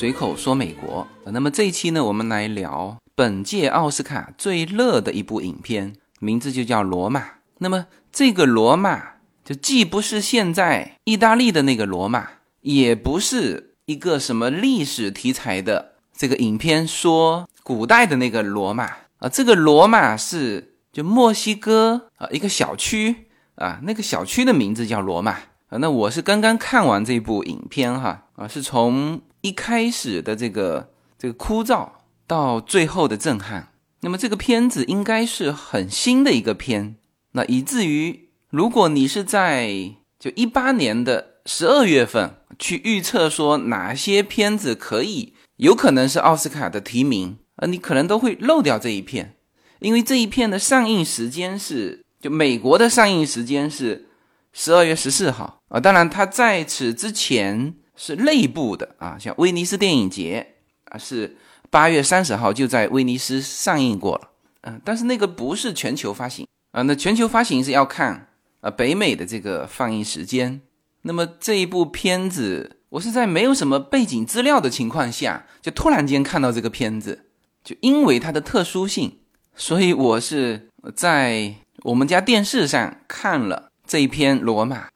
随口说美国。那么这一期呢，我们来聊本届奥斯卡最热的一部影片，名字就叫《罗马》。那么这个罗马，就既不是现在意大利的那个罗马，也不是一个什么历史题材的这个影片，说古代的那个罗马啊。这个罗马是就墨西哥啊一个小区啊，那个小区的名字叫罗马啊。那我是刚刚看完这部影片哈啊，是从。一开始的这个这个枯燥，到最后的震撼，那么这个片子应该是很新的一个片，那以至于如果你是在就一八年的十二月份去预测说哪些片子可以有可能是奥斯卡的提名，呃，你可能都会漏掉这一片，因为这一片的上映时间是就美国的上映时间是十二月十四号啊，当然它在此之前。是内部的啊，像威尼斯电影节啊，是八月三十号就在威尼斯上映过了，嗯，但是那个不是全球发行啊，那全球发行是要看啊北美的这个放映时间。那么这一部片子，我是在没有什么背景资料的情况下，就突然间看到这个片子，就因为它的特殊性，所以我是在我们家电视上看了这一篇《罗马》。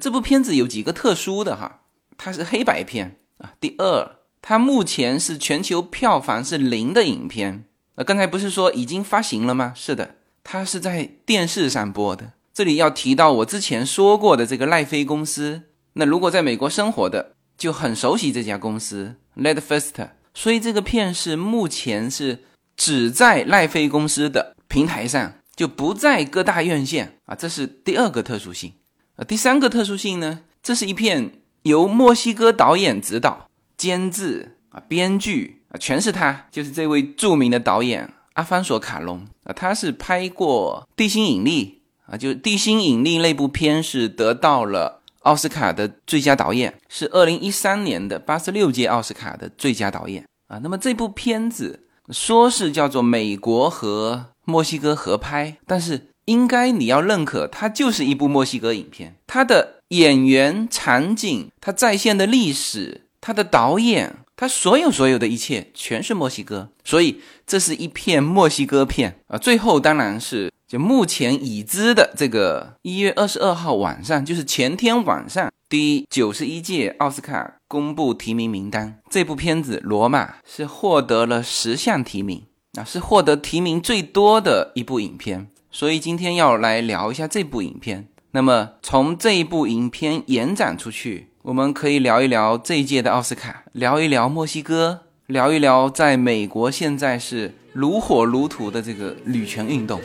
这部片子有几个特殊的哈。它是黑白片啊。第二，它目前是全球票房是零的影片。呃，刚才不是说已经发行了吗？是的，它是在电视上播的。这里要提到我之前说过的这个奈飞公司。那如果在美国生活的就很熟悉这家公司 l e d f i r s t 所以这个片是目前是只在奈飞公司的平台上，就不在各大院线啊。这是第二个特殊性。呃，第三个特殊性呢，这是一片。由墨西哥导演执导、监制啊、编剧啊，全是他，就是这位著名的导演阿方索·卡隆啊。他是拍过《地心引力》啊，就《地心引力》那部片是得到了奥斯卡的最佳导演，是二零一三年的八十六届奥斯卡的最佳导演啊。那么这部片子说是叫做美国和墨西哥合拍，但是应该你要认可，它就是一部墨西哥影片，它的。演员、场景，他在线的历史，他的导演，他所有所有的一切全是墨西哥，所以这是一片墨西哥片啊。最后当然是就目前已知的这个一月二十二号晚上，就是前天晚上，第九十一届奥斯卡公布提名名单，这部片子《罗马》是获得了十项提名啊，是获得提名最多的一部影片。所以今天要来聊一下这部影片。那么从这一部影片延展出去，我们可以聊一聊这一届的奥斯卡，聊一聊墨西哥，聊一聊在美国现在是如火如荼的这个女权运动。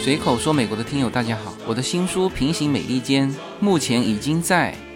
随口说美国的听友大家好，我的新书《平行美利坚》目前已经在。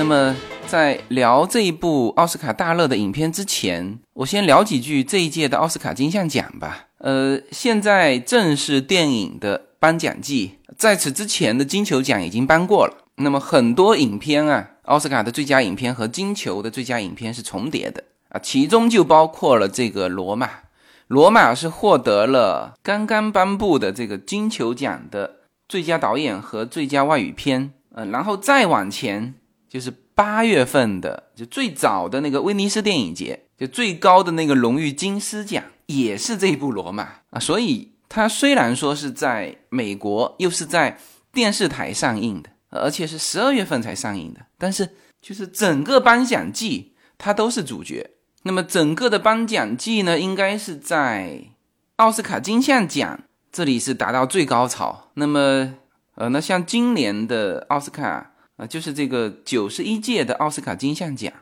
那么，在聊这一部奥斯卡大热的影片之前，我先聊几句这一届的奥斯卡金像奖吧。呃，现在正是电影的颁奖季，在此之前的金球奖已经颁过了。那么很多影片啊，奥斯卡的最佳影片和金球的最佳影片是重叠的啊，其中就包括了这个《罗马》。《罗马》是获得了刚刚颁布的这个金球奖的最佳导演和最佳外语片。嗯，然后再往前。就是八月份的，就最早的那个威尼斯电影节，就最高的那个荣誉金狮奖，也是这一部《罗马》啊。所以它虽然说是在美国，又是在电视台上映的，而且是十二月份才上映的，但是就是整个颁奖季它都是主角。那么整个的颁奖季呢，应该是在奥斯卡金像奖这里是达到最高潮。那么，呃，那像今年的奥斯卡。啊，就是这个九十一届的奥斯卡金像奖，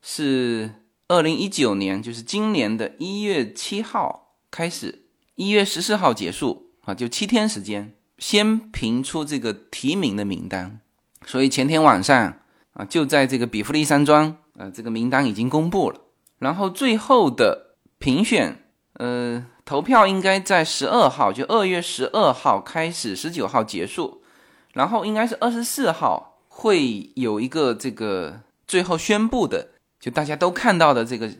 是二零一九年，就是今年的一月七号开始，一月十四号结束啊，就七天时间，先评出这个提名的名单。所以前天晚上啊，就在这个比弗利山庄，呃，这个名单已经公布了。然后最后的评选，呃，投票应该在十二号，就二月十二号开始，十九号结束。然后应该是二十四号会有一个这个最后宣布的，就大家都看到的这个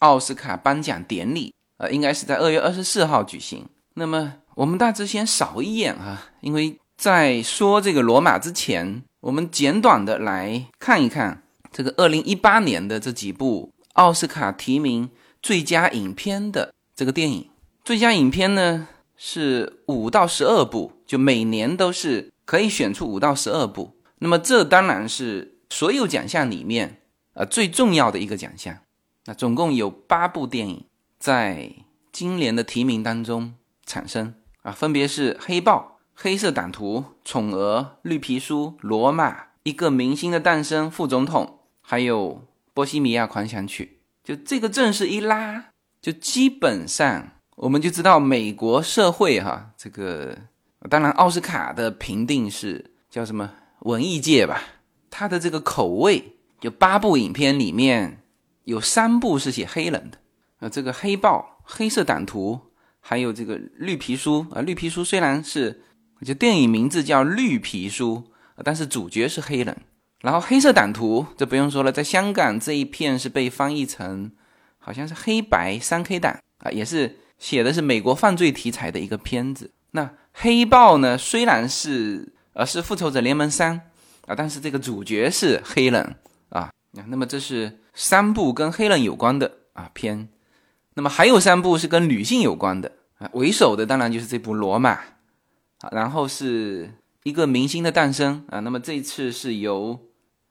奥斯卡颁奖典礼，呃，应该是在二月二十四号举行。那么我们大致先扫一眼啊，因为在说这个罗马之前，我们简短的来看一看这个二零一八年的这几部奥斯卡提名最佳影片的这个电影。最佳影片呢是五到十二部，就每年都是。可以选出五到十二部，那么这当然是所有奖项里面呃最重要的一个奖项。那总共有八部电影在今年的提名当中产生啊，分别是《黑豹》《黑色党徒》《宠儿》《绿皮书》《罗马》《一个明星的诞生》《副总统》，还有《波西米亚狂想曲》。就这个阵势一拉，就基本上我们就知道美国社会哈这个。当然，奥斯卡的评定是叫什么文艺界吧？他的这个口味，就八部影片里面有三部是写黑人的，呃，这个《黑豹》《黑色党徒》，还有这个《绿皮书》啊，《绿皮书》虽然是就电影名字叫《绿皮书》，但是主角是黑人。然后《黑色党徒》这不用说了，在香港这一片是被翻译成好像是黑白三 K 党啊，也是写的是美国犯罪题材的一个片子。那黑豹呢？虽然是而是复仇者联盟三啊，但是这个主角是黑人啊。那么这是三部跟黑人有关的啊片。那么还有三部是跟女性有关的啊。为首的当然就是这部《罗马》啊，然后是一个明星的诞生啊。那么这次是由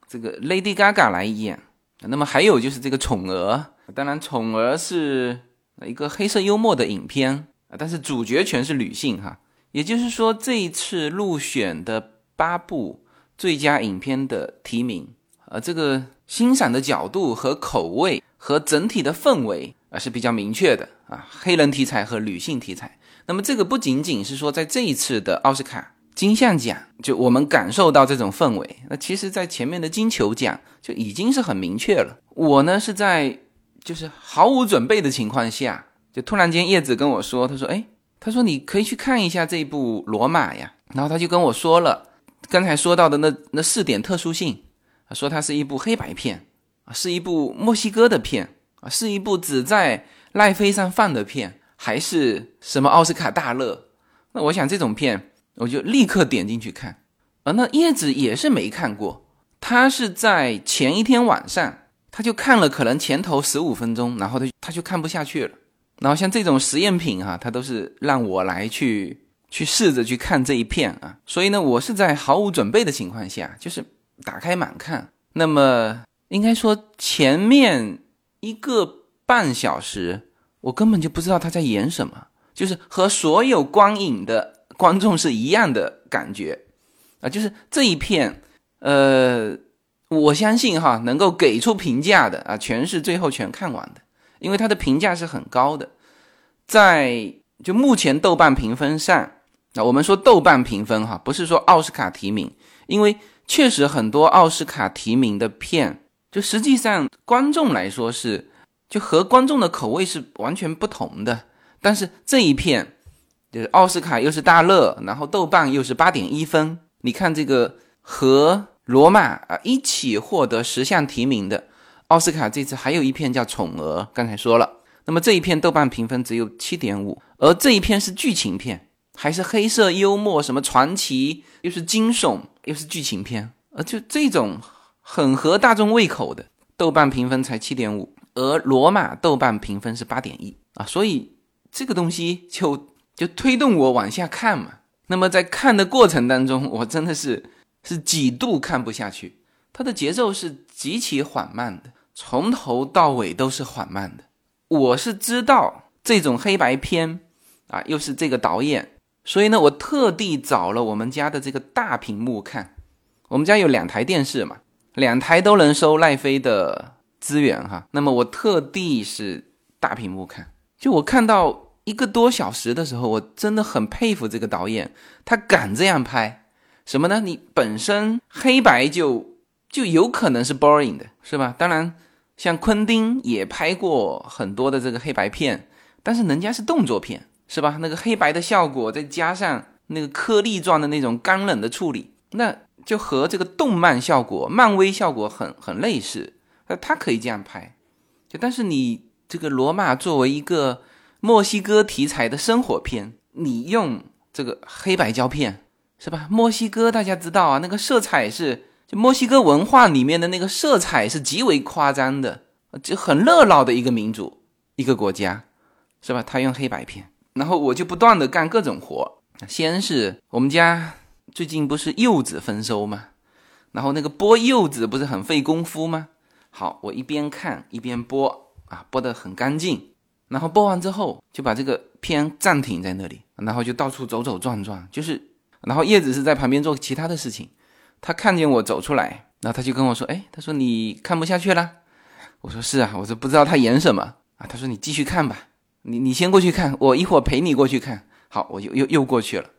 这个 Lady Gaga 来演。那么还有就是这个《宠儿》，当然《宠儿》是一个黑色幽默的影片啊。但是主角全是女性哈，也就是说这一次入选的八部最佳影片的提名，呃，这个欣赏的角度和口味和整体的氛围啊是比较明确的啊，黑人题材和女性题材。那么这个不仅仅是说在这一次的奥斯卡金像奖，就我们感受到这种氛围，那其实在前面的金球奖就已经是很明确了。我呢是在就是毫无准备的情况下。就突然间，叶子跟我说：“他说，哎，他说你可以去看一下这一部《罗马》呀。”然后他就跟我说了刚才说到的那那四点特殊性，说它是一部黑白片啊，是一部墨西哥的片啊，是一部只在奈飞上放的片，还是什么奥斯卡大热？那我想这种片，我就立刻点进去看。啊那叶子也是没看过，他是在前一天晚上，他就看了可能前头十五分钟，然后他他就看不下去了。然后像这种实验品哈，它都是让我来去去试着去看这一片啊，所以呢，我是在毫无准备的情况下，就是打开满看。那么应该说前面一个半小时，我根本就不知道他在演什么，就是和所有观影的观众是一样的感觉啊，就是这一片，呃，我相信哈，能够给出评价的啊，全是最后全看完的。因为它的评价是很高的，在就目前豆瓣评分上，那我们说豆瓣评分哈，不是说奥斯卡提名，因为确实很多奥斯卡提名的片，就实际上观众来说是就和观众的口味是完全不同的。但是这一片就是奥斯卡又是大热，然后豆瓣又是八点一分，你看这个和罗马啊一起获得十项提名的。奥斯卡这次还有一片叫《宠儿》，刚才说了，那么这一片豆瓣评分只有七点五，而这一片是剧情片，还是黑色幽默，什么传奇，又是惊悚，又是剧情片，呃，就这种很合大众胃口的，豆瓣评分才七点五，而《罗马》豆瓣评分是八点一啊，所以这个东西就就推动我往下看嘛。那么在看的过程当中，我真的是是几度看不下去，它的节奏是极其缓慢的。从头到尾都是缓慢的。我是知道这种黑白片啊，又是这个导演，所以呢，我特地找了我们家的这个大屏幕看。我们家有两台电视嘛，两台都能收奈飞的资源哈。那么我特地是大屏幕看，就我看到一个多小时的时候，我真的很佩服这个导演，他敢这样拍。什么呢？你本身黑白就就有可能是 boring 的，是吧？当然，像昆汀也拍过很多的这个黑白片，但是人家是动作片，是吧？那个黑白的效果再加上那个颗粒状的那种干冷的处理，那就和这个动漫效果、漫威效果很很类似。那他可以这样拍，就但是你这个罗马作为一个墨西哥题材的生活片，你用这个黑白胶片。是吧？墨西哥大家知道啊，那个色彩是就墨西哥文化里面的那个色彩是极为夸张的，就很热闹的一个民族，一个国家，是吧？他用黑白片，然后我就不断的干各种活。先是我们家最近不是柚子丰收吗？然后那个剥柚子不是很费功夫吗？好，我一边看一边剥啊，剥得很干净。然后剥完之后就把这个片暂停在那里，然后就到处走走转转，就是。然后叶子是在旁边做其他的事情，他看见我走出来，然后他就跟我说：“哎，他说你看不下去了。”我说：“是啊，我说不知道他演什么啊。”他说：“你继续看吧，你你先过去看，我一会儿陪你过去看。”好，我就又又过去了，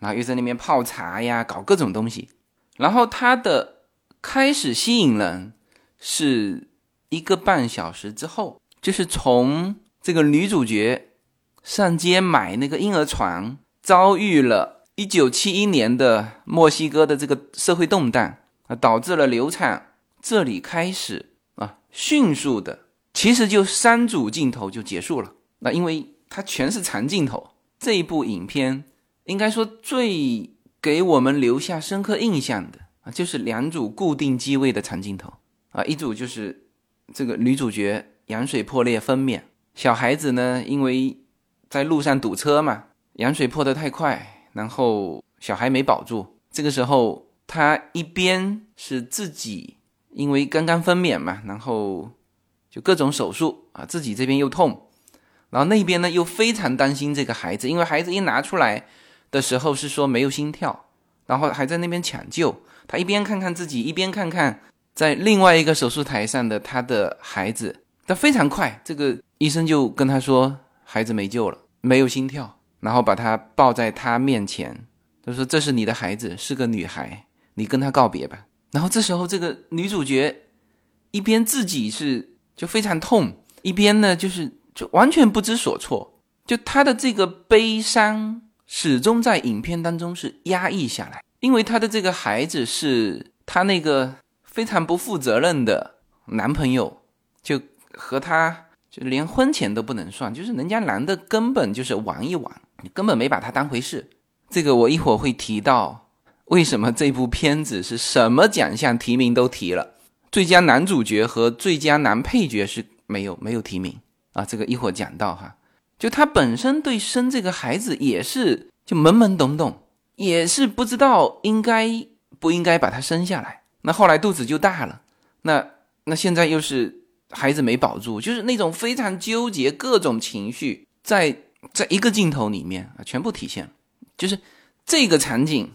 然后又在那边泡茶呀，搞各种东西。然后他的开始吸引人是一个半小时之后，就是从这个女主角上街买那个婴儿床，遭遇了。一九七一年的墨西哥的这个社会动荡啊，导致了流产。这里开始啊，迅速的，其实就三组镜头就结束了。那因为它全是长镜头，这一部影片应该说最给我们留下深刻印象的啊，就是两组固定机位的长镜头啊，一组就是这个女主角羊水破裂分娩，小孩子呢，因为在路上堵车嘛，羊水破得太快。然后小孩没保住，这个时候他一边是自己因为刚刚分娩嘛，然后就各种手术啊，自己这边又痛，然后那边呢又非常担心这个孩子，因为孩子一拿出来的时候是说没有心跳，然后还在那边抢救，他一边看看自己，一边看看在另外一个手术台上的他的孩子，他非常快，这个医生就跟他说孩子没救了，没有心跳。然后把她抱在他面前，他说：“这是你的孩子，是个女孩，你跟她告别吧。”然后这时候，这个女主角一边自己是就非常痛，一边呢就是就完全不知所措，就她的这个悲伤始终在影片当中是压抑下来，因为她的这个孩子是她那个非常不负责任的男朋友，就和她就连婚前都不能算，就是人家男的根本就是玩一玩。你根本没把它当回事，这个我一会儿会提到，为什么这部片子是什么奖项提名都提了，最佳男主角和最佳男配角是没有没有提名。啊，这个一会儿讲到哈，就他本身对生这个孩子也是就懵懵懂懂，也是不知道应该不应该把他生下来，那后来肚子就大了，那那现在又是孩子没保住，就是那种非常纠结，各种情绪在。在一个镜头里面啊，全部体现，就是这个场景，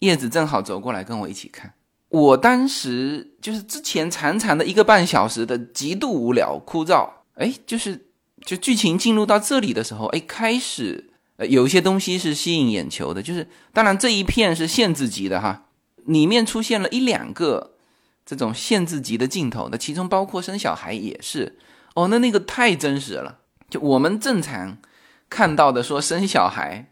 叶子正好走过来跟我一起看。我当时就是之前长长的一个半小时的极度无聊枯燥，哎，就是就剧情进入到这里的时候，哎，开始呃有一些东西是吸引眼球的，就是当然这一片是限制级的哈，里面出现了一两个这种限制级的镜头，那其中包括生小孩也是，哦，那那个太真实了，就我们正常。看到的说生小孩，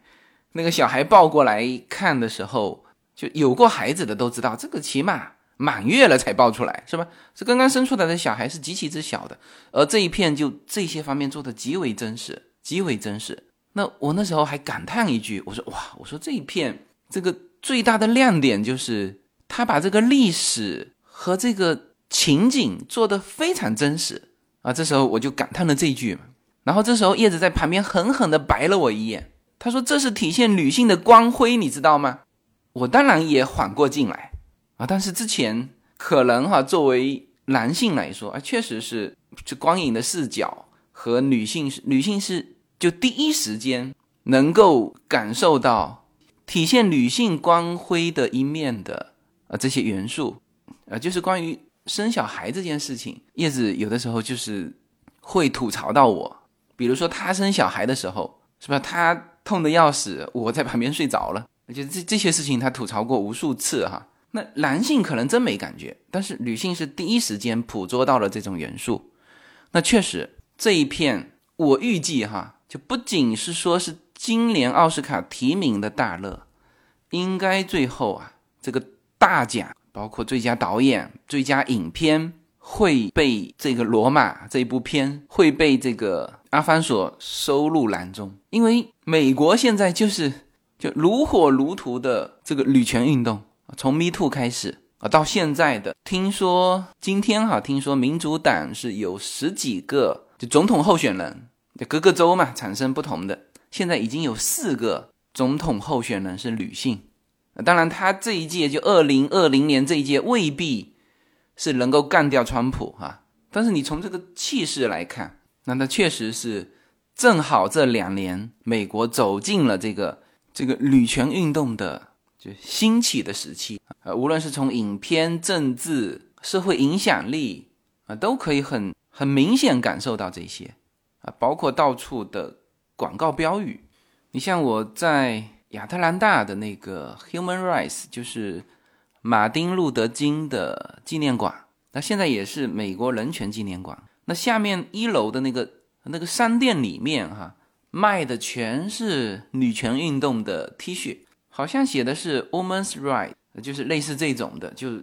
那个小孩抱过来看的时候，就有过孩子的都知道，这个起码满月了才抱出来，是吧？这刚刚生出来的小孩是极其之小的，而这一片就这些方面做的极为真实，极为真实。那我那时候还感叹一句，我说哇，我说这一片这个最大的亮点就是他把这个历史和这个情景做的非常真实啊。这时候我就感叹了这一句嘛。然后这时候叶子在旁边狠狠地白了我一眼，他说：“这是体现女性的光辉，你知道吗？”我当然也缓过劲来啊，但是之前可能哈，作为男性来说啊，确实是这光影的视角和女性是女性是就第一时间能够感受到体现女性光辉的一面的啊这些元素啊，就是关于生小孩这件事情，叶子有的时候就是会吐槽到我。比如说，她生小孩的时候，是吧？他痛的要死，我在旁边睡着了，就这这些事情他吐槽过无数次哈。那男性可能真没感觉，但是女性是第一时间捕捉到了这种元素。那确实这一片，我预计哈，就不仅是说是今年奥斯卡提名的大热，应该最后啊这个大奖，包括最佳导演、最佳影片，会被这个《罗马》这一部片会被这个阿方索收入囊中，因为美国现在就是就如火如荼的这个女权运动。从 Me Too 开始啊，到现在的，听说今天哈，听说民主党是有十几个就总统候选人，就各个州嘛产生不同的，现在已经有四个总统候选人是女性。当然，他这一届就二零二零年这一届未必是能够干掉川普哈，但是你从这个气势来看，那他确实是正好这两年美国走进了这个这个女权运动的就。兴起的时期啊，无论是从影片、政治、社会影响力啊，都可以很很明显感受到这些啊，包括到处的广告标语。你像我在亚特兰大的那个 Human Rights，就是马丁路德金的纪念馆，那现在也是美国人权纪念馆。那下面一楼的那个那个商店里面哈，卖的全是女权运动的 T 恤。好像写的是 woman's right，就是类似这种的，就是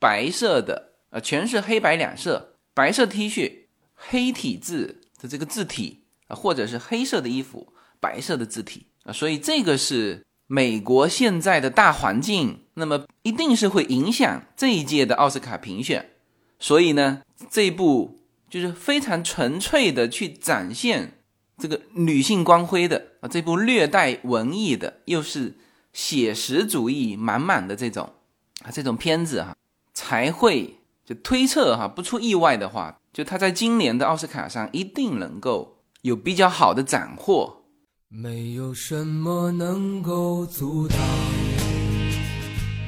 白色的，呃，全是黑白两色，白色 T 恤，黑体字的这个字体啊，或者是黑色的衣服，白色的字体啊，所以这个是美国现在的大环境，那么一定是会影响这一届的奥斯卡评选，所以呢，这一部就是非常纯粹的去展现这个女性光辉的啊，这部略带文艺的，又是。写实主义满满的这种啊，这种片子哈，才会就推测哈，不出意外的话，就他在今年的奥斯卡上一定能够有比较好的斩获。没有什么能够阻挡，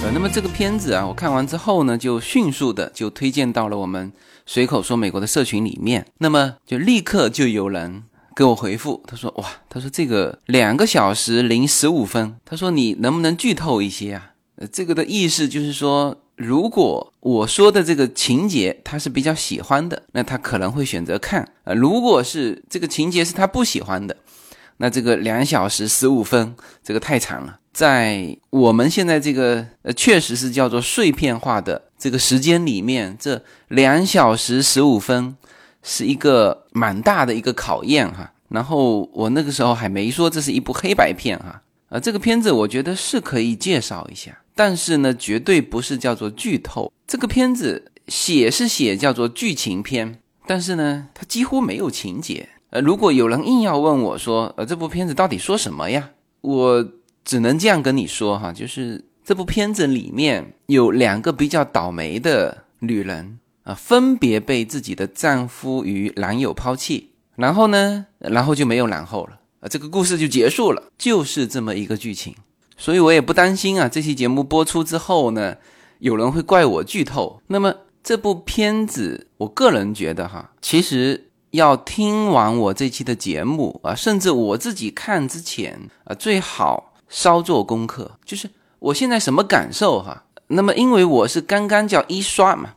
呃，那么这个片子啊，我看完之后呢，就迅速的就推荐到了我们随口说美国的社群里面。那么就立刻就有人给我回复，他说：“哇，他说这个两个小时零十五分，他说你能不能剧透一些啊？”呃，这个的意思就是说，如果我说的这个情节他是比较喜欢的，那他可能会选择看；呃，如果是这个情节是他不喜欢的，那这个两小时十五分这个太长了。在我们现在这个呃，确实是叫做碎片化的这个时间里面，这两小时十五分是一个蛮大的一个考验哈。然后我那个时候还没说这是一部黑白片哈，啊，这个片子我觉得是可以介绍一下，但是呢，绝对不是叫做剧透。这个片子写是写叫做剧情片，但是呢，它几乎没有情节。呃，如果有人硬要问我说，呃，这部片子到底说什么呀？我。只能这样跟你说哈，就是这部片子里面有两个比较倒霉的女人啊，分别被自己的丈夫与男友抛弃，然后呢，然后就没有然后了啊，这个故事就结束了，就是这么一个剧情。所以我也不担心啊，这期节目播出之后呢，有人会怪我剧透。那么这部片子，我个人觉得哈，其实要听完我这期的节目啊，甚至我自己看之前啊，最好。稍做功课，就是我现在什么感受哈？那么因为我是刚刚叫一刷嘛，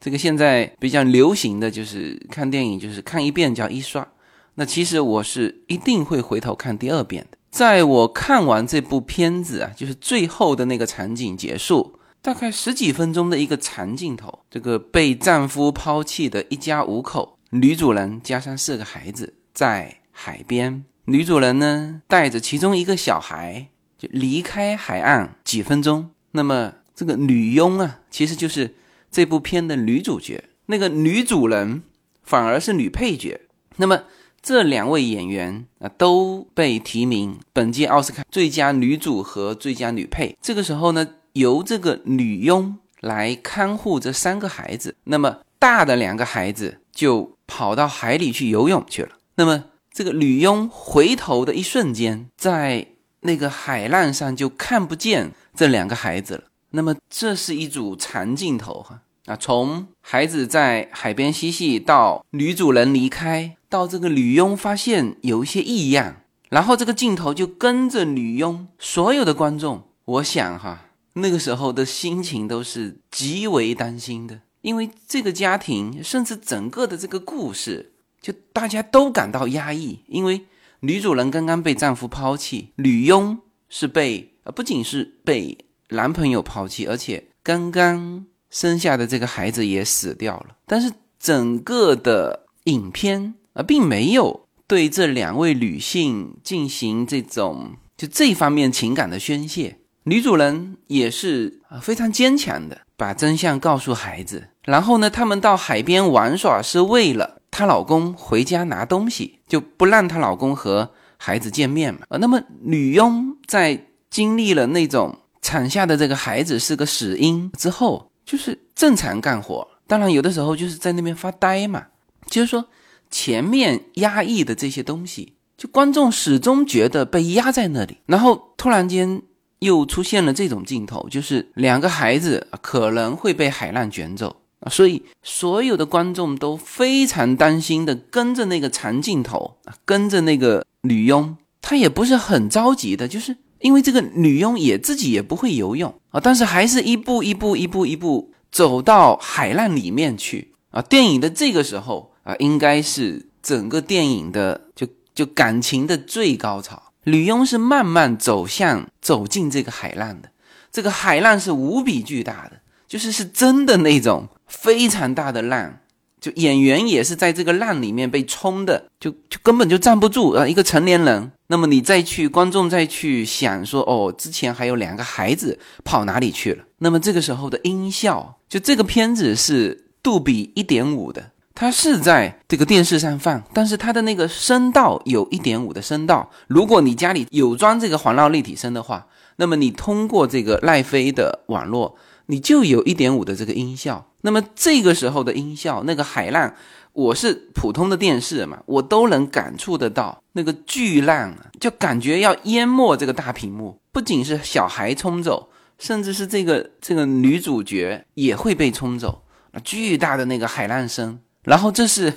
这个现在比较流行的就是看电影，就是看一遍叫一刷。那其实我是一定会回头看第二遍的。在我看完这部片子啊，就是最后的那个场景结束，大概十几分钟的一个长镜头，这个被丈夫抛弃的一家五口，女主人加上四个孩子在海边，女主人呢带着其中一个小孩离开海岸几分钟。那么这个女佣啊，其实就是这部片的女主角，那个女主人反而是女配角。那么。这两位演员啊都被提名本届奥斯卡最佳女主和最佳女配。这个时候呢，由这个女佣来看护这三个孩子。那么大的两个孩子就跑到海里去游泳去了。那么这个女佣回头的一瞬间，在那个海浪上就看不见这两个孩子了。那么这是一组长镜头哈啊，从孩子在海边嬉戏到女主人离开。到这个女佣发现有一些异样，然后这个镜头就跟着女佣，所有的观众，我想哈，那个时候的心情都是极为担心的，因为这个家庭，甚至整个的这个故事，就大家都感到压抑，因为女主人刚刚被丈夫抛弃，女佣是被呃不仅是被男朋友抛弃，而且刚刚生下的这个孩子也死掉了，但是整个的影片。而并没有对这两位女性进行这种就这方面情感的宣泄。女主人也是啊非常坚强的，把真相告诉孩子。然后呢，他们到海边玩耍是为了她老公回家拿东西，就不让她老公和孩子见面嘛。呃，那么女佣在经历了那种产下的这个孩子是个死婴之后，就是正常干活。当然，有的时候就是在那边发呆嘛，就是说。前面压抑的这些东西，就观众始终觉得被压在那里，然后突然间又出现了这种镜头，就是两个孩子可能会被海浪卷走啊，所以所有的观众都非常担心的跟着那个长镜头，跟着那个女佣，她也不是很着急的，就是因为这个女佣也自己也不会游泳啊，但是还是一步一步一步一步走到海浪里面去啊，电影的这个时候。啊，应该是整个电影的就就感情的最高潮。女佣是慢慢走向走进这个海浪的，这个海浪是无比巨大的，就是是真的那种非常大的浪，就演员也是在这个浪里面被冲的，就就根本就站不住啊！一个成年人，那么你再去观众再去想说，哦，之前还有两个孩子跑哪里去了？那么这个时候的音效，就这个片子是杜比一点五的。它是在这个电视上放，但是它的那个声道有一点五的声道。如果你家里有装这个环绕立体声的话，那么你通过这个奈飞的网络，你就有一点五的这个音效。那么这个时候的音效，那个海浪，我是普通的电视嘛，我都能感触得到那个巨浪啊，就感觉要淹没这个大屏幕。不仅是小孩冲走，甚至是这个这个女主角也会被冲走，巨大的那个海浪声。然后这是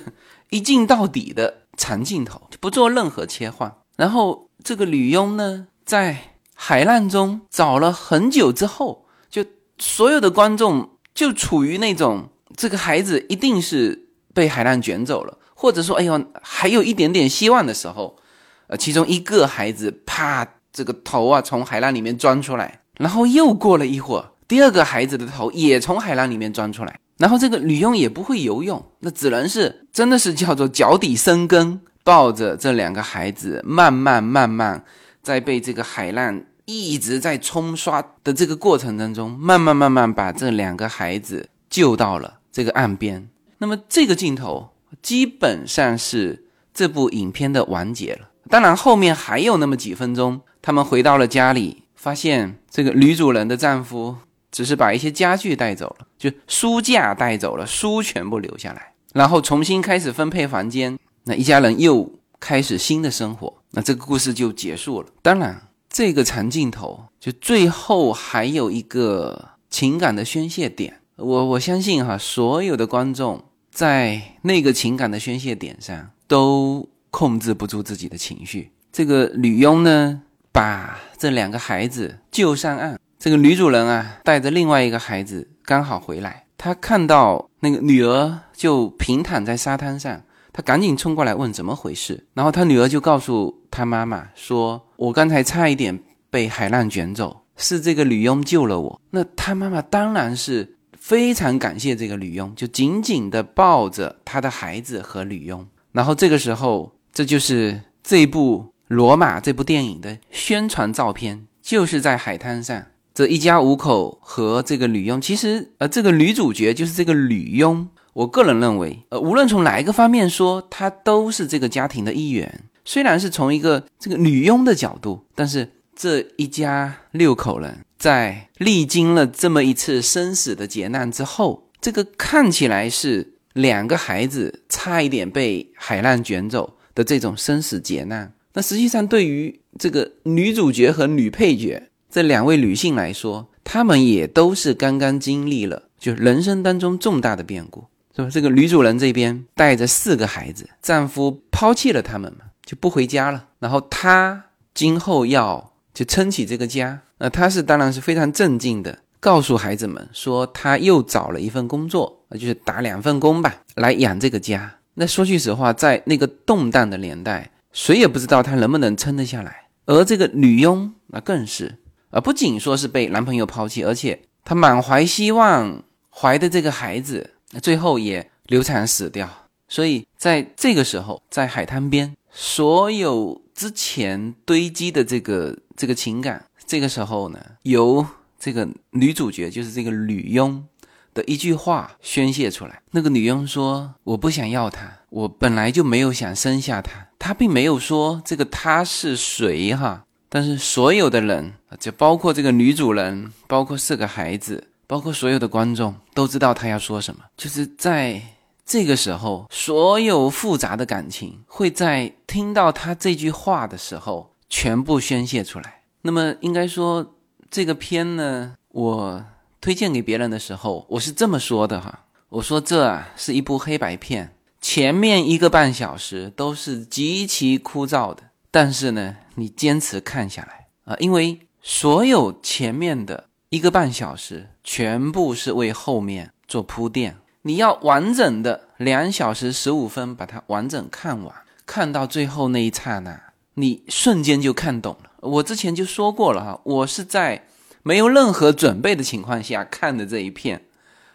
一镜到底的长镜头，不做任何切换。然后这个女佣呢，在海浪中找了很久之后，所有的观众就处于那种这个孩子一定是被海浪卷走了，或者说哎呦还有一点点希望的时候，呃，其中一个孩子啪，这个头啊从海浪里面钻出来，然后又过了一会儿，第二个孩子的头也从海浪里面钻出来。然后这个女佣也不会游泳，那只能是真的是叫做脚底生根，抱着这两个孩子，慢慢慢慢，在被这个海浪一直在冲刷的这个过程当中，慢慢慢慢把这两个孩子救到了这个岸边。那么这个镜头基本上是这部影片的完结了。当然后面还有那么几分钟，他们回到了家里，发现这个女主人的丈夫。只是把一些家具带走了，就书架带走了，书全部留下来，然后重新开始分配房间，那一家人又开始新的生活，那这个故事就结束了。当然，这个长镜头就最后还有一个情感的宣泄点，我我相信哈，所有的观众在那个情感的宣泄点上都控制不住自己的情绪。这个女佣呢，把这两个孩子救上岸。这个女主人啊，带着另外一个孩子刚好回来，她看到那个女儿就平躺在沙滩上，他赶紧冲过来问怎么回事，然后他女儿就告诉他妈妈说：“我刚才差一点被海浪卷走，是这个女佣救了我。”那他妈妈当然是非常感谢这个女佣，就紧紧地抱着她的孩子和女佣。然后这个时候，这就是这部。罗马这部电影的宣传照片就是在海滩上，这一家五口和这个女佣，其实呃，这个女主角就是这个女佣。我个人认为，呃，无论从哪一个方面说，她都是这个家庭的一员。虽然是从一个这个女佣的角度，但是这一家六口人在历经了这么一次生死的劫难之后，这个看起来是两个孩子差一点被海浪卷走的这种生死劫难。那实际上，对于这个女主角和女配角这两位女性来说，她们也都是刚刚经历了就人生当中重大的变故，是吧？这个女主人这边带着四个孩子，丈夫抛弃了他们嘛，就不回家了。然后她今后要就撑起这个家，那她是当然是非常镇静的，告诉孩子们说，她又找了一份工作，就是打两份工吧，来养这个家。那说句实话，在那个动荡的年代。谁也不知道她能不能撑得下来，而这个女佣那更是，啊，不仅说是被男朋友抛弃，而且她满怀希望怀的这个孩子，最后也流产死掉。所以在这个时候，在海滩边，所有之前堆积的这个这个情感，这个时候呢，由这个女主角，就是这个女佣。的一句话宣泄出来，那个女佣说：“我不想要他，我本来就没有想生下他。”她并没有说这个他是谁哈，但是所有的人，就包括这个女主人，包括四个孩子，包括所有的观众，都知道他要说什么。就是在这个时候，所有复杂的感情会在听到他这句话的时候全部宣泄出来。那么应该说，这个片呢，我。推荐给别人的时候，我是这么说的哈，我说这啊是一部黑白片，前面一个半小时都是极其枯燥的，但是呢，你坚持看下来啊，因为所有前面的一个半小时全部是为后面做铺垫，你要完整的两小时十五分把它完整看完，看到最后那一刹那，你瞬间就看懂了。我之前就说过了哈，我是在。没有任何准备的情况下看的这一片，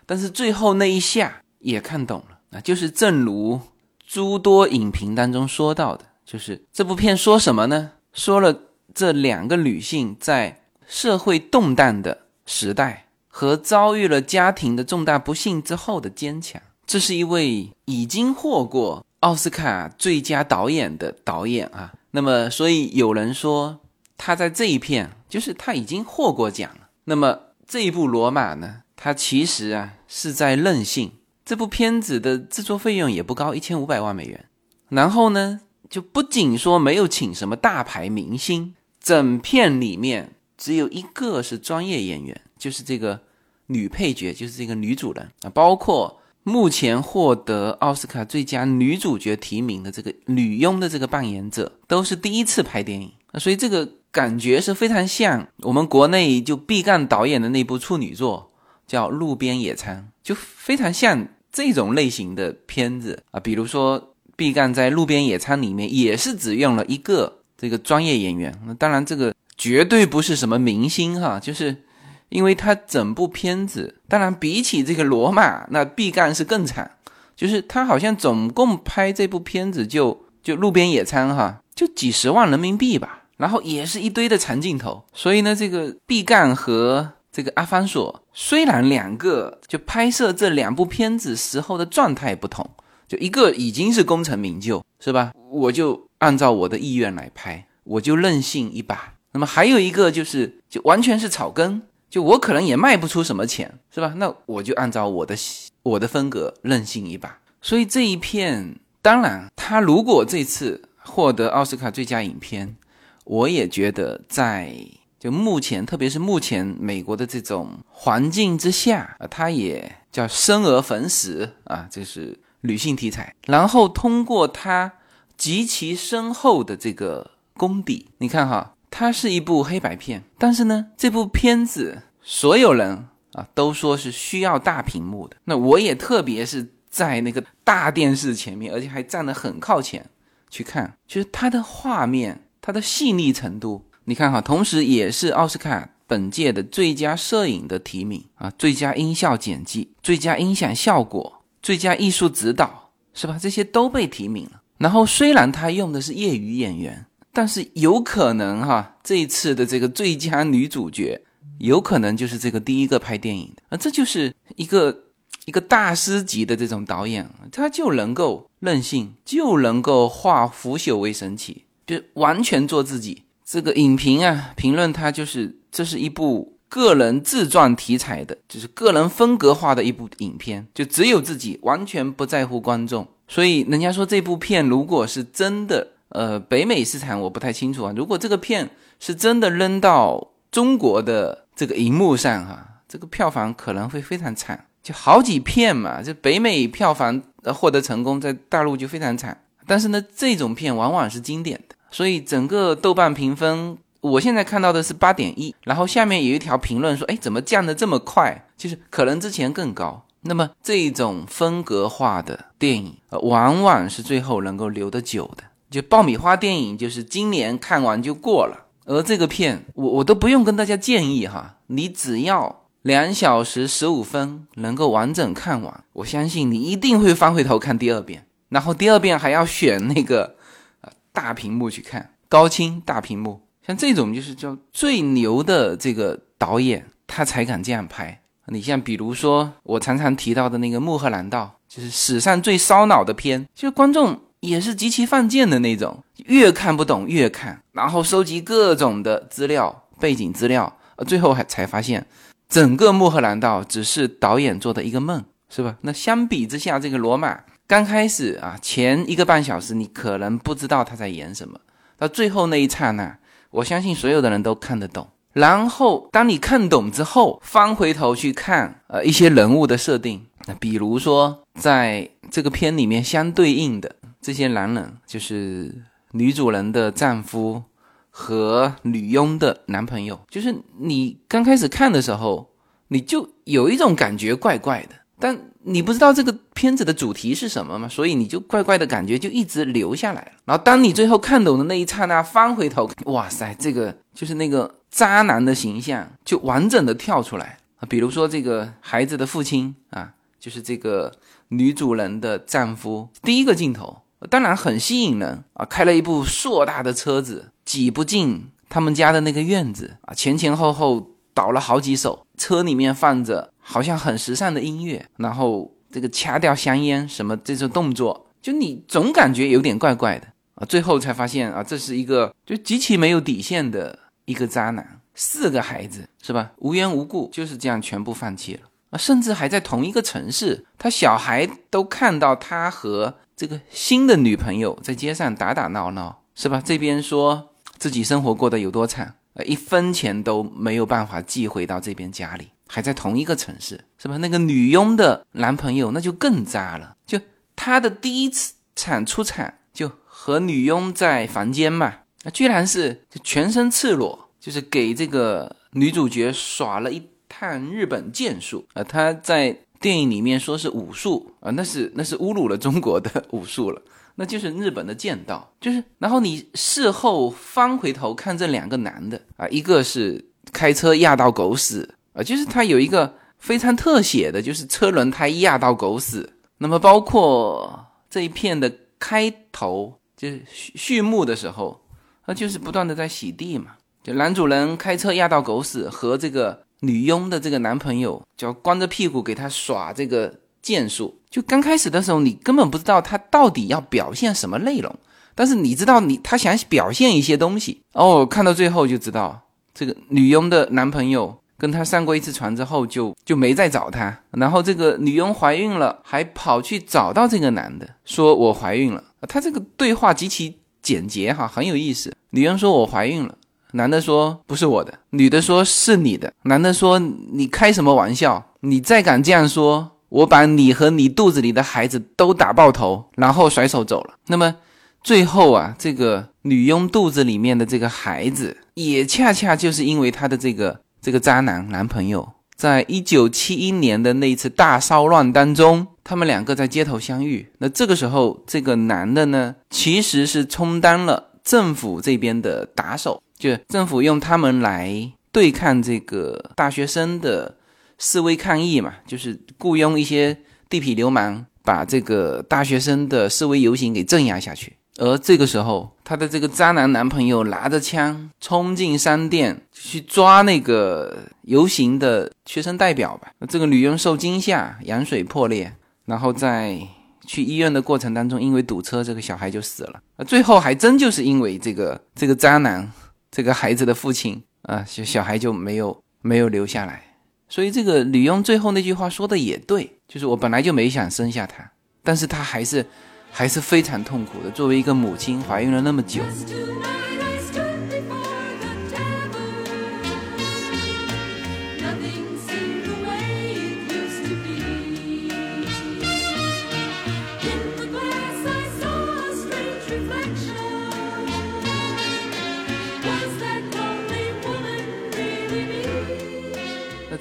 但是最后那一下也看懂了啊！就是正如诸多影评当中说到的，就是这部片说什么呢？说了这两个女性在社会动荡的时代和遭遇了家庭的重大不幸之后的坚强。这是一位已经获过奥斯卡最佳导演的导演啊。那么，所以有人说。他在这一片，就是他已经获过奖了。那么这一部《罗马》呢，他其实啊是在任性。这部片子的制作费用也不高，一千五百万美元。然后呢，就不仅说没有请什么大牌明星，整片里面只有一个是专业演员，就是这个女配角，就是这个女主人啊。包括目前获得奥斯卡最佳女主角提名的这个女佣的这个扮演者，都是第一次拍电影啊。所以这个。感觉是非常像我们国内就毕赣导演的那部处女作，叫《路边野餐》，就非常像这种类型的片子啊。比如说，毕赣在《路边野餐》里面也是只用了一个这个专业演员，那当然这个绝对不是什么明星哈，就是因为他整部片子，当然比起这个罗马，那毕赣是更惨，就是他好像总共拍这部片子就就《路边野餐》哈，就几十万人民币吧。然后也是一堆的长镜头，所以呢，这个毕赣和这个阿方索虽然两个就拍摄这两部片子时候的状态不同，就一个已经是功成名就，是吧？我就按照我的意愿来拍，我就任性一把。那么还有一个就是就完全是草根，就我可能也卖不出什么钱，是吧？那我就按照我的我的风格任性一把。所以这一片，当然他如果这次获得奥斯卡最佳影片。我也觉得，在就目前，特别是目前美国的这种环境之下啊，它也叫生而粉死啊，这是女性题材。然后通过他极其深厚的这个功底，你看哈，它是一部黑白片，但是呢，这部片子所有人啊都说是需要大屏幕的。那我也特别是在那个大电视前面，而且还站得很靠前去看，就是它的画面，它的细腻程度。你看哈，同时也是奥斯卡本届的最佳摄影的提名啊，最佳音效剪辑、最佳音响效果、最佳艺术指导，是吧？这些都被提名了。然后虽然他用的是业余演员。但是有可能哈，这一次的这个最佳女主角，有可能就是这个第一个拍电影的啊，这就是一个一个大师级的这种导演，他就能够任性，就能够化腐朽为神奇，就完全做自己。这个影评啊，评论他就是这是一部个人自传题材的，就是个人风格化的一部影片，就只有自己，完全不在乎观众。所以人家说这部片如果是真的。呃，北美市场我不太清楚啊。如果这个片是真的扔到中国的这个荧幕上，哈，这个票房可能会非常惨。就好几片嘛，就北美票房获得成功，在大陆就非常惨。但是呢，这种片往往是经典的，所以整个豆瓣评分，我现在看到的是八点一。然后下面有一条评论说，哎，怎么降的这么快？就是可能之前更高。那么这种风格化的电影，往往是最后能够留得久的。就爆米花电影，就是今年看完就过了。而这个片，我我都不用跟大家建议哈，你只要两小时十五分能够完整看完，我相信你一定会翻回头看第二遍，然后第二遍还要选那个呃大屏幕去看，高清大屏幕。像这种就是叫最牛的这个导演，他才敢这样拍。你像比如说我常常提到的那个《穆赫兰道》，就是史上最烧脑的片，就是观众。也是极其犯贱的那种，越看不懂越看，然后收集各种的资料、背景资料，最后还才发现，整个《穆赫兰道》只是导演做的一个梦，是吧？那相比之下，这个《罗马》刚开始啊，前一个半小时你可能不知道他在演什么，到最后那一刹那，我相信所有的人都看得懂。然后当你看懂之后，翻回头去看，呃，一些人物的设定，那比如说在这个片里面相对应的。这些男人就是女主人的丈夫和女佣的男朋友。就是你刚开始看的时候，你就有一种感觉怪怪的，但你不知道这个片子的主题是什么嘛，所以你就怪怪的感觉就一直留下来了。然后当你最后看懂的那一刹那，翻回头，哇塞，这个就是那个渣男的形象就完整的跳出来啊！比如说这个孩子的父亲啊，就是这个女主人的丈夫，第一个镜头。当然很吸引人啊！开了一部硕大的车子，挤不进他们家的那个院子啊！前前后后倒了好几手，车里面放着好像很时尚的音乐，然后这个掐掉香烟什么这种动作，就你总感觉有点怪怪的啊！最后才发现啊，这是一个就极其没有底线的一个渣男。四个孩子是吧？无缘无故就是这样全部放弃了啊！甚至还在同一个城市，他小孩都看到他和。这个新的女朋友在街上打打闹闹，是吧？这边说自己生活过得有多惨，呃，一分钱都没有办法寄回到这边家里，还在同一个城市，是吧？那个女佣的男朋友那就更渣了，就他的第一次产出产就和女佣在房间嘛，那居然是全身赤裸，就是给这个女主角耍了一趟日本剑术啊，他在。电影里面说是武术啊，那是那是侮辱了中国的 武术了，那就是日本的剑道。就是，然后你事后翻回头看这两个男的啊，一个是开车压到狗屎啊，就是他有一个非常特写的，就是车轮胎压到狗屎。那么包括这一片的开头，就是序序幕的时候，那就是不断的在洗地嘛，就男主人开车压到狗屎和这个。女佣的这个男朋友就光着屁股给他耍这个剑术，就刚开始的时候你根本不知道他到底要表现什么内容，但是你知道你他想表现一些东西。哦，看到最后就知道这个女佣的男朋友跟她上过一次床之后就就没再找她，然后这个女佣怀孕了还跑去找到这个男的。说我怀孕了，他这个对话极其简洁哈，很有意思。女佣说我怀孕了。男的说不是我的，女的说是你的。男的说你开什么玩笑？你再敢这样说，我把你和你肚子里的孩子都打爆头，然后甩手走了。那么最后啊，这个女佣肚子里面的这个孩子，也恰恰就是因为她的这个这个渣男男朋友，在一九七一年的那一次大骚乱当中，他们两个在街头相遇。那这个时候，这个男的呢，其实是充当了政府这边的打手，就政府用他们来对抗这个大学生的示威抗议嘛，就是雇佣一些地痞流氓，把这个大学生的示威游行给镇压下去。而这个时候，她的这个渣男男朋友拿着枪冲进商店去抓那个游行的学生代表吧。这个女佣受惊吓，羊水破裂，然后在去医院的过程当中，因为堵车，这个小孩就死了。最后还真就是因为这个这个渣男，这个孩子的父亲啊，小小孩就没有没有留下来。所以这个女佣最后那句话说的也对，就是我本来就没想生下他，但是他还是。还是非常痛苦的。作为一个母亲，怀孕了那么久。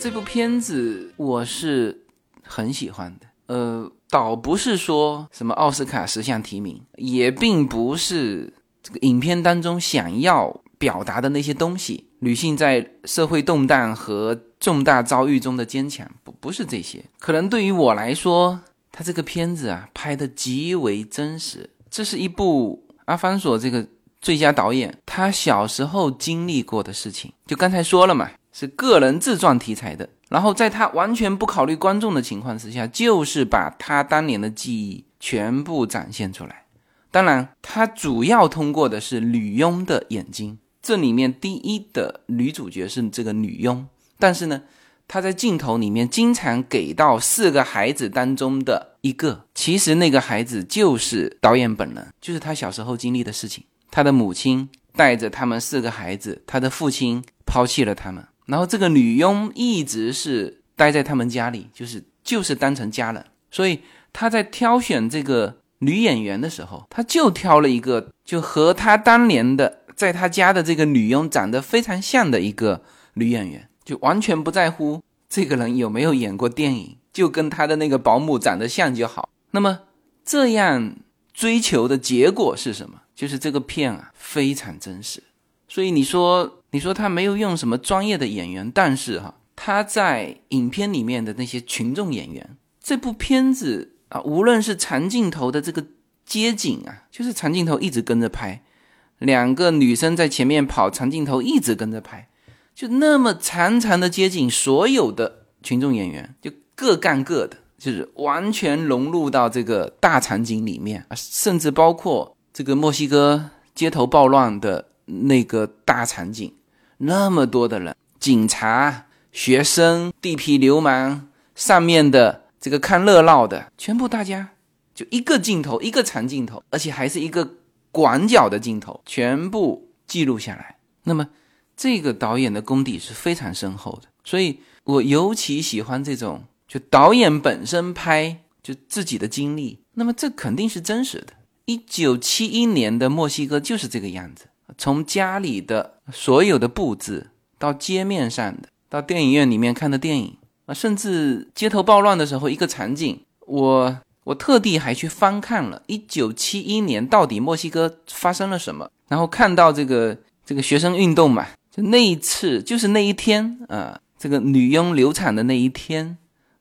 这部片子我是很喜欢的，呃。倒不是说什么奥斯卡十项提名，也并不是这个影片当中想要表达的那些东西。女性在社会动荡和重大遭遇中的坚强，不不是这些。可能对于我来说，他这个片子啊拍的极为真实。这是一部阿方索这个最佳导演他小时候经历过的事情。就刚才说了嘛，是个人自传题材的。然后在他完全不考虑观众的情况之下，就是把他当年的记忆全部展现出来。当然，他主要通过的是女佣的眼睛。这里面第一的女主角是这个女佣，但是呢，她在镜头里面经常给到四个孩子当中的一个，其实那个孩子就是导演本人，就是他小时候经历的事情。他的母亲带着他们四个孩子，他的父亲抛弃了他们。然后这个女佣一直是待在他们家里，就是就是当成家人，所以他在挑选这个女演员的时候，他就挑了一个就和他当年的在他家的这个女佣长得非常像的一个女演员，就完全不在乎这个人有没有演过电影，就跟他的那个保姆长得像就好。那么这样追求的结果是什么？就是这个片啊非常真实。所以你说。你说他没有用什么专业的演员，但是哈，他在影片里面的那些群众演员，这部片子啊，无论是长镜头的这个街景啊，就是长镜头一直跟着拍，两个女生在前面跑，长镜头一直跟着拍，就那么长长的街景，所有的群众演员就各干各的，就是完全融入到这个大场景里面啊，甚至包括这个墨西哥街头暴乱的那个大场景。那么多的人，警察、学生、地痞流氓，上面的这个看热闹的，全部大家就一个镜头，一个长镜头，而且还是一个广角的镜头，全部记录下来。那么，这个导演的功底是非常深厚的，所以我尤其喜欢这种，就导演本身拍就自己的经历，那么这肯定是真实的。一九七一年的墨西哥就是这个样子。从家里的所有的布置，到街面上的，到电影院里面看的电影啊，甚至街头暴乱的时候一个场景，我我特地还去翻看了1971年到底墨西哥发生了什么，然后看到这个这个学生运动嘛，就那一次就是那一天啊，这个女佣流产的那一天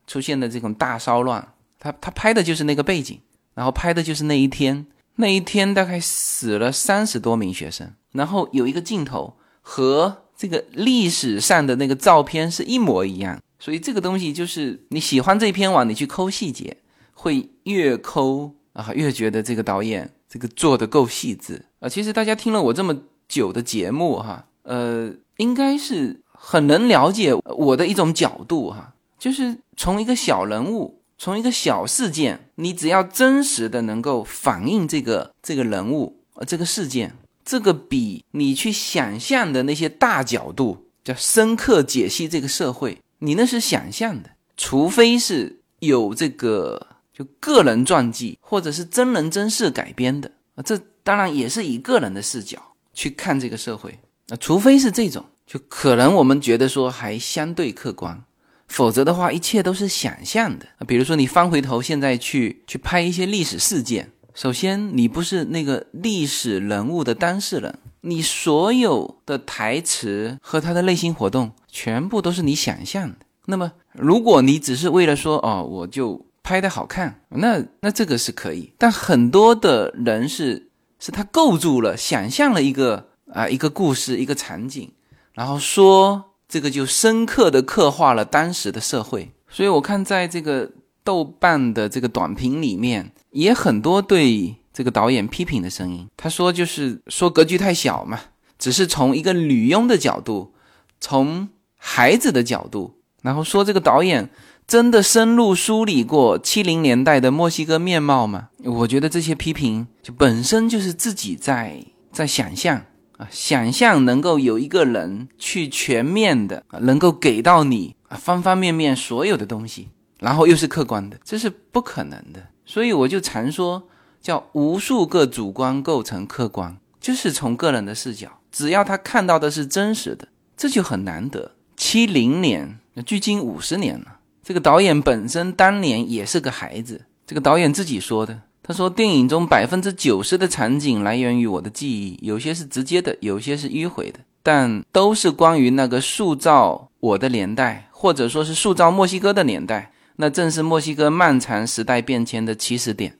出现的这种大骚乱，他他拍的就是那个背景，然后拍的就是那一天。那一天大概死了三十多名学生，然后有一个镜头和这个历史上的那个照片是一模一样，所以这个东西就是你喜欢这篇网，你去抠细节，会越抠啊越觉得这个导演这个做的够细致啊。其实大家听了我这么久的节目哈，呃，应该是很能了解我的一种角度哈，就是从一个小人物。从一个小事件，你只要真实的能够反映这个这个人物呃这个事件，这个比你去想象的那些大角度，叫深刻解析这个社会，你那是想象的。除非是有这个就个人传记或者是真人真事改编的，啊，这当然也是以个人的视角去看这个社会。啊除非是这种，就可能我们觉得说还相对客观，否则的话，一切都是想象的啊。比如说你翻回头现在去去拍一些历史事件，首先你不是那个历史人物的当事人，你所有的台词和他的内心活动全部都是你想象的。那么如果你只是为了说哦，我就。拍的好看，那那这个是可以，但很多的人是是他构筑了、想象了一个啊一个故事、一个场景，然后说这个就深刻的刻画了当时的社会。所以我看在这个豆瓣的这个短评里面，也很多对这个导演批评的声音。他说就是说格局太小嘛，只是从一个女佣的角度，从孩子的角度，然后说这个导演。真的深入梳理过七零年代的墨西哥面貌吗？我觉得这些批评就本身就是自己在在想象啊，想象能够有一个人去全面的能够给到你啊方方面面所有的东西，然后又是客观的，这是不可能的。所以我就常说，叫无数个主观构成客观，就是从个人的视角，只要他看到的是真实的，这就很难得。七零年，距今五十年了。这个导演本身当年也是个孩子，这个导演自己说的。他说，电影中百分之九十的场景来源于我的记忆，有些是直接的，有些是迂回的，但都是关于那个塑造我的年代，或者说是塑造墨西哥的年代。那正是墨西哥漫长时代变迁的起始点。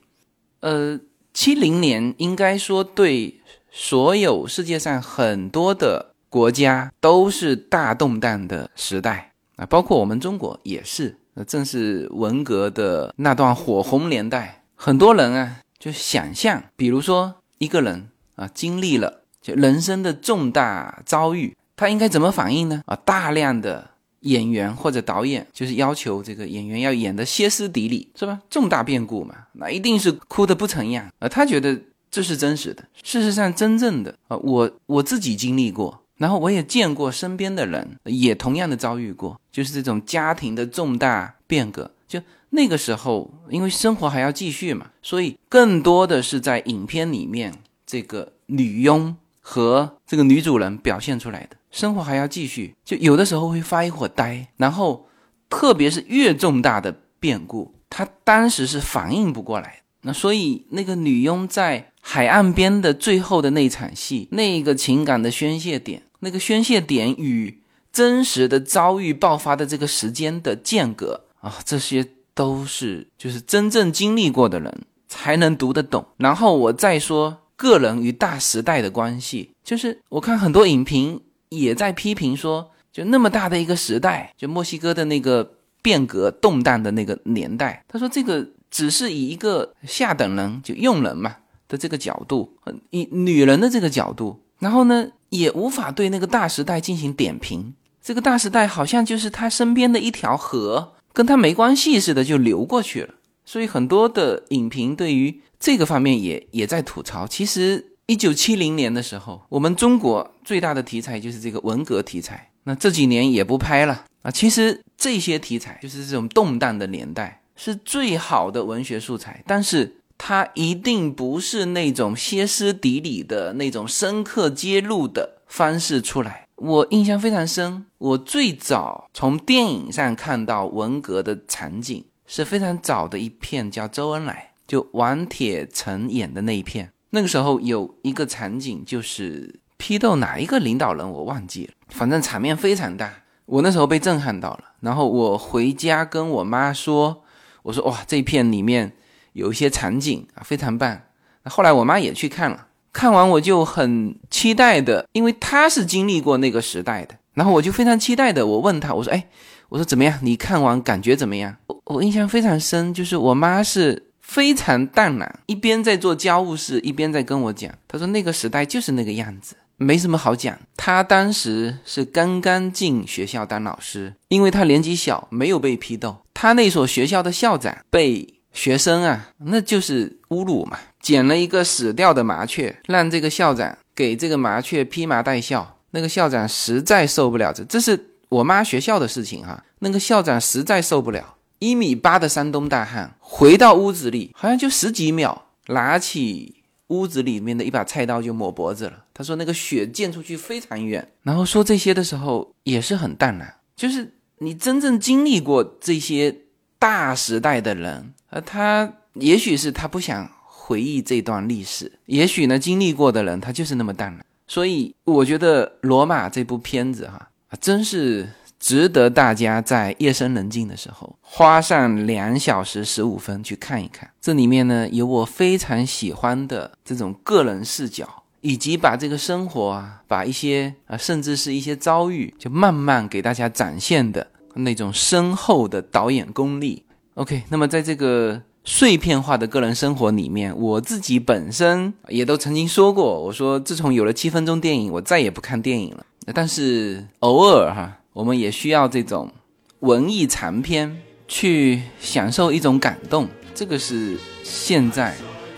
呃，七零年应该说对所有世界上很多的国家都是大动荡的时代啊，包括我们中国也是。那正是文革的那段火红年代，很多人啊就想象，比如说一个人啊经历了就人生的重大遭遇，他应该怎么反应呢？啊，大量的演员或者导演就是要求这个演员要演的歇斯底里，是吧？重大变故嘛，那一定是哭的不成样啊。他觉得这是真实的，事实上真正的啊，我我自己经历过。然后我也见过身边的人也同样的遭遇过，就是这种家庭的重大变革。就那个时候，因为生活还要继续嘛，所以更多的是在影片里面这个女佣和这个女主人表现出来的。生活还要继续，就有的时候会发一会儿呆。然后，特别是越重大的变故，她当时是反应不过来。那所以那个女佣在海岸边的最后的那场戏，那个情感的宣泄点。那个宣泄点与真实的遭遇爆发的这个时间的间隔啊，这些都是就是真正经历过的人才能读得懂。然后我再说个人与大时代的关系，就是我看很多影评也在批评说，就那么大的一个时代，就墨西哥的那个变革动荡的那个年代，他说这个只是以一个下等人就佣人嘛的这个角度，以女人的这个角度，然后呢？也无法对那个大时代进行点评，这个大时代好像就是他身边的一条河，跟他没关系似的就流过去了。所以很多的影评对于这个方面也也在吐槽。其实一九七零年的时候，我们中国最大的题材就是这个文革题材，那这几年也不拍了啊。其实这些题材就是这种动荡的年代是最好的文学素材，但是。它一定不是那种歇斯底里的那种深刻揭露的方式出来。我印象非常深，我最早从电影上看到文革的场景是非常早的一片，叫《周恩来》，就王铁成演的那一片。那个时候有一个场景，就是批斗哪一个领导人，我忘记了，反正场面非常大。我那时候被震撼到了，然后我回家跟我妈说：“我说哇，这片里面。”有一些场景啊，非常棒。后来我妈也去看了，看完我就很期待的，因为她是经历过那个时代的。然后我就非常期待的，我问她，我说：“哎，我说怎么样？你看完感觉怎么样？”我我印象非常深，就是我妈是非常淡然，一边在做家务事，一边在跟我讲。他说那个时代就是那个样子，没什么好讲。他当时是刚刚进学校当老师，因为他年纪小，没有被批斗。他那所学校的校长被。学生啊，那就是侮辱嘛！捡了一个死掉的麻雀，让这个校长给这个麻雀披麻戴孝。那个校长实在受不了，这这是我妈学校的事情哈。那个校长实在受不了，一米八的山东大汉回到屋子里，好像就十几秒，拿起屋子里面的一把菜刀就抹脖子了。他说那个血溅出去非常远。然后说这些的时候也是很淡然，就是你真正经历过这些大时代的人，呃，他也许是他不想回忆这段历史，也许呢经历过的人他就是那么淡然。所以我觉得《罗马》这部片子哈啊，真是。值得大家在夜深人静的时候花上两小时十五分去看一看。这里面呢有我非常喜欢的这种个人视角，以及把这个生活啊，把一些啊，甚至是一些遭遇，就慢慢给大家展现的那种深厚的导演功力。OK，那么在这个碎片化的个人生活里面，我自己本身也都曾经说过，我说自从有了七分钟电影，我再也不看电影了。但是偶尔哈。我们也需要这种文艺长篇去享受一种感动，这个是现在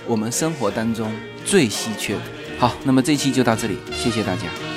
我们生活当中最稀缺的。好，那么这期就到这里，谢谢大家。